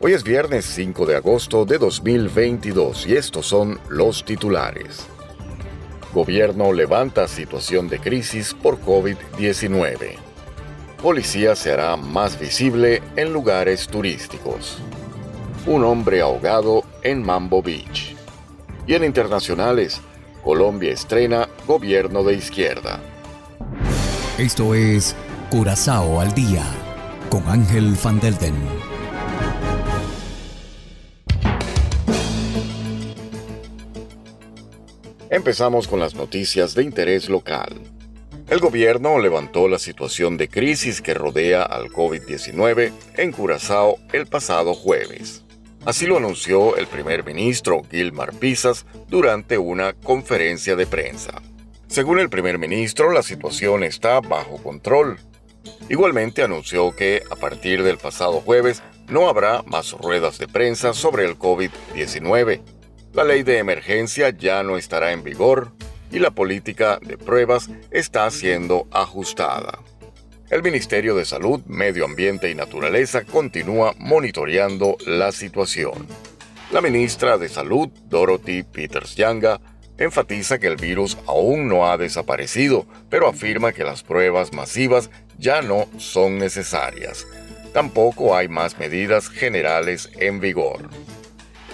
Hoy es viernes 5 de agosto de 2022 y estos son los titulares. Gobierno levanta situación de crisis por COVID-19. Policía se hará más visible en lugares turísticos. Un hombre ahogado en Mambo Beach. Y en internacionales, Colombia estrena gobierno de izquierda. Esto es Curazao al día con Ángel Van Delden. Empezamos con las noticias de interés local. El gobierno levantó la situación de crisis que rodea al COVID-19 en Curazao el pasado jueves. Así lo anunció el primer ministro Gilmar Pisas durante una conferencia de prensa. Según el primer ministro, la situación está bajo control. Igualmente anunció que a partir del pasado jueves no habrá más ruedas de prensa sobre el COVID-19 la ley de emergencia ya no estará en vigor y la política de pruebas está siendo ajustada. El Ministerio de Salud, Medio Ambiente y Naturaleza continúa monitoreando la situación. La ministra de Salud, Dorothy Peters Yanga, enfatiza que el virus aún no ha desaparecido, pero afirma que las pruebas masivas ya no son necesarias. Tampoco hay más medidas generales en vigor.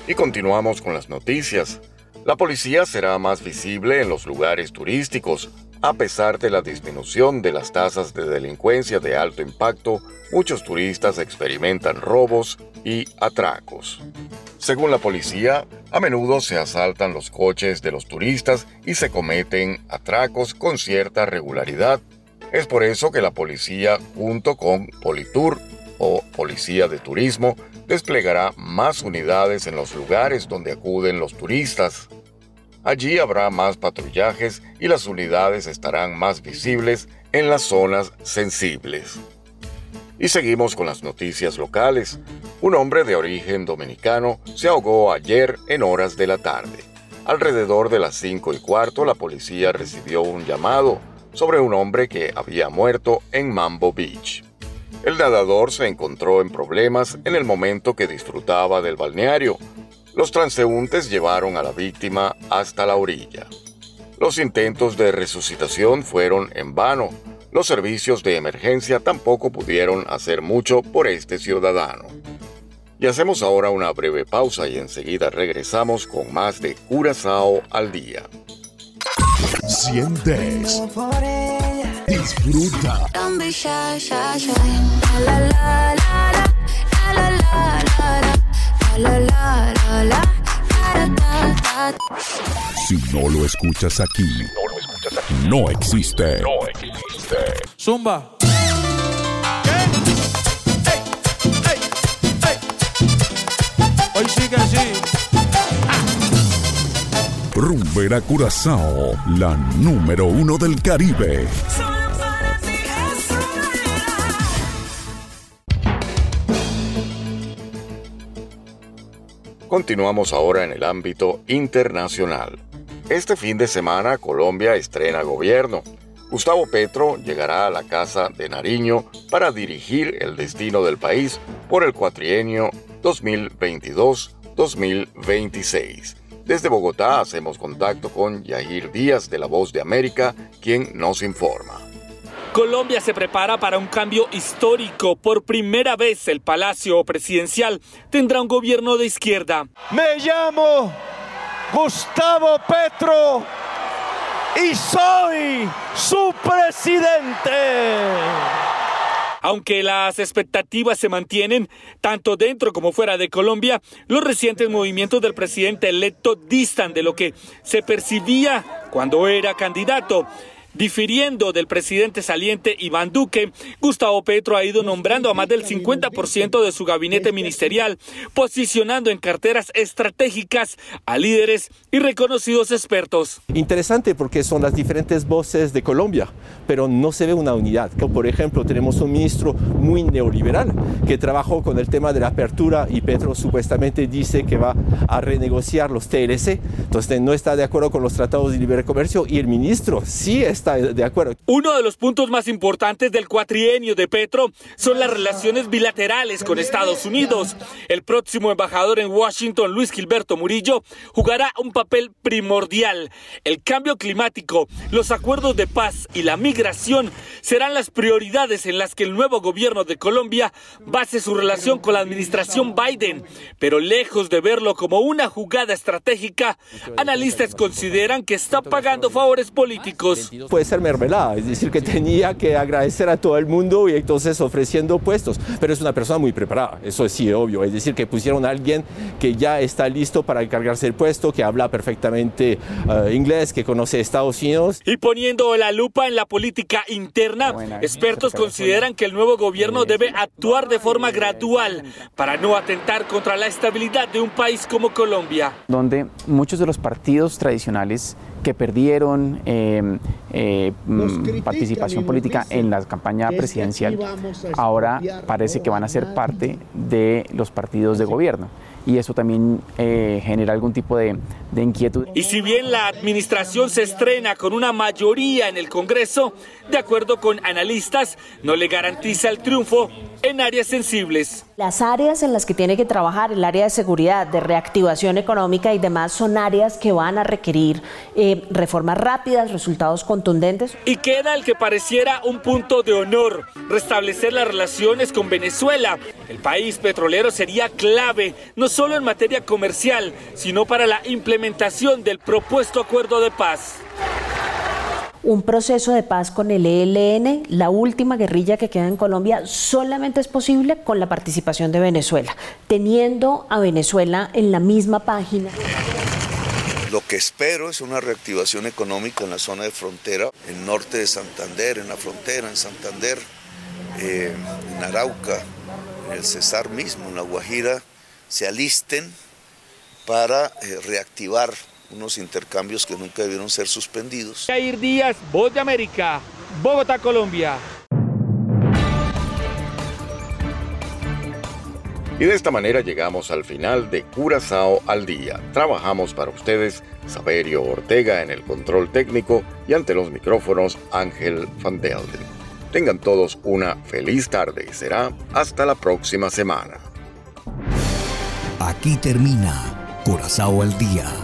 Y continuamos con las noticias. La policía será más visible en los lugares turísticos. A pesar de la disminución de las tasas de delincuencia de alto impacto, muchos turistas experimentan robos y atracos. Según la policía, a menudo se asaltan los coches de los turistas y se cometen atracos con cierta regularidad. Es por eso que la policía, junto con Politur o Policía de Turismo, desplegará más unidades en los lugares donde acuden los turistas. Allí habrá más patrullajes y las unidades estarán más visibles en las zonas sensibles. Y seguimos con las noticias locales. Un hombre de origen dominicano se ahogó ayer en horas de la tarde. Alrededor de las 5 y cuarto la policía recibió un llamado sobre un hombre que había muerto en Mambo Beach. El nadador se encontró en problemas en el momento que disfrutaba del balneario. Los transeúntes llevaron a la víctima hasta la orilla. Los intentos de resucitación fueron en vano. Los servicios de emergencia tampoco pudieron hacer mucho por este ciudadano. Y hacemos ahora una breve pausa y enseguida regresamos con más de Curazao al día. Sientes Disfruta. Si no lo escuchas aquí, no existe. No existe. Zumba. Hoy sí que sí. Rumbera Curazao, la número uno del Caribe. Continuamos ahora en el ámbito internacional. Este fin de semana Colombia estrena gobierno. Gustavo Petro llegará a la Casa de Nariño para dirigir el destino del país por el cuatrienio 2022-2026. Desde Bogotá hacemos contacto con Yahir Díaz de La Voz de América, quien nos informa. Colombia se prepara para un cambio histórico. Por primera vez el Palacio Presidencial tendrá un gobierno de izquierda. Me llamo Gustavo Petro y soy su presidente. Aunque las expectativas se mantienen tanto dentro como fuera de Colombia, los recientes movimientos del presidente electo distan de lo que se percibía cuando era candidato. Difiriendo del presidente saliente Iván Duque, Gustavo Petro ha ido nombrando a más del 50% de su gabinete ministerial, posicionando en carteras estratégicas a líderes y reconocidos expertos. Interesante porque son las diferentes voces de Colombia, pero no se ve una unidad. Por ejemplo, tenemos un ministro muy neoliberal que trabajó con el tema de la apertura y Petro supuestamente dice que va a renegociar los TLC, entonces no está de acuerdo con los tratados de libre comercio y el ministro sí está Uno de los puntos más importantes del cuatrienio de Petro son las relaciones bilaterales con Estados Unidos. El próximo embajador en Washington, Luis Gilberto Murillo, jugará un papel primordial. El cambio climático, los acuerdos de paz y la migración serán las prioridades en las que el nuevo gobierno de Colombia base su relación con la administración Biden. Pero lejos de verlo como una jugada estratégica, analistas consideran que está pagando favores políticos. Puede ser mermelada, es decir, que tenía que agradecer a todo el mundo y entonces ofreciendo puestos. Pero es una persona muy preparada, eso sí, obvio. Es decir, que pusieron a alguien que ya está listo para encargarse del puesto, que habla perfectamente uh, inglés, que conoce Estados Unidos. Y poniendo la lupa en la política interna, expertos consideran que el nuevo gobierno debe actuar de forma gradual para no atentar contra la estabilidad de un país como Colombia. Donde muchos de los partidos tradicionales que perdieron eh, eh, participación política en la campaña presidencial, ahora parece que van a ser parte de los partidos de gobierno. Y eso también eh, genera algún tipo de, de, inquietud. Y si bien la administración se estrena con una mayoría en el Congreso, de acuerdo con analistas, no le garantiza el triunfo en áreas sensibles. Las áreas en las que tiene que trabajar, el área de seguridad, de reactivación económica y demás, son áreas que van a requerir eh, reformas rápidas, resultados contundentes. Y queda el que pareciera un punto de honor, restablecer las relaciones con Venezuela. El país petrolero sería clave, no solo en materia comercial, sino para la implementación del propuesto acuerdo de paz un proceso de paz con el ELN, la última guerrilla que queda en Colombia, solamente es posible con la participación de Venezuela, teniendo a Venezuela en la misma página. Lo que espero es una reactivación económica en la zona de frontera, en norte de Santander, en la frontera, en Santander, eh, en Arauca, en el Cesar mismo, en La Guajira, se alisten para eh, reactivar unos intercambios que nunca debieron ser suspendidos. Jair Díaz, Voz de América, Bogotá, Colombia. Y de esta manera llegamos al final de Curazao al día. Trabajamos para ustedes Saberio Ortega en el control técnico y ante los micrófonos Ángel Van Delden. Tengan todos una feliz tarde. Será hasta la próxima semana. Aquí termina Curazao al día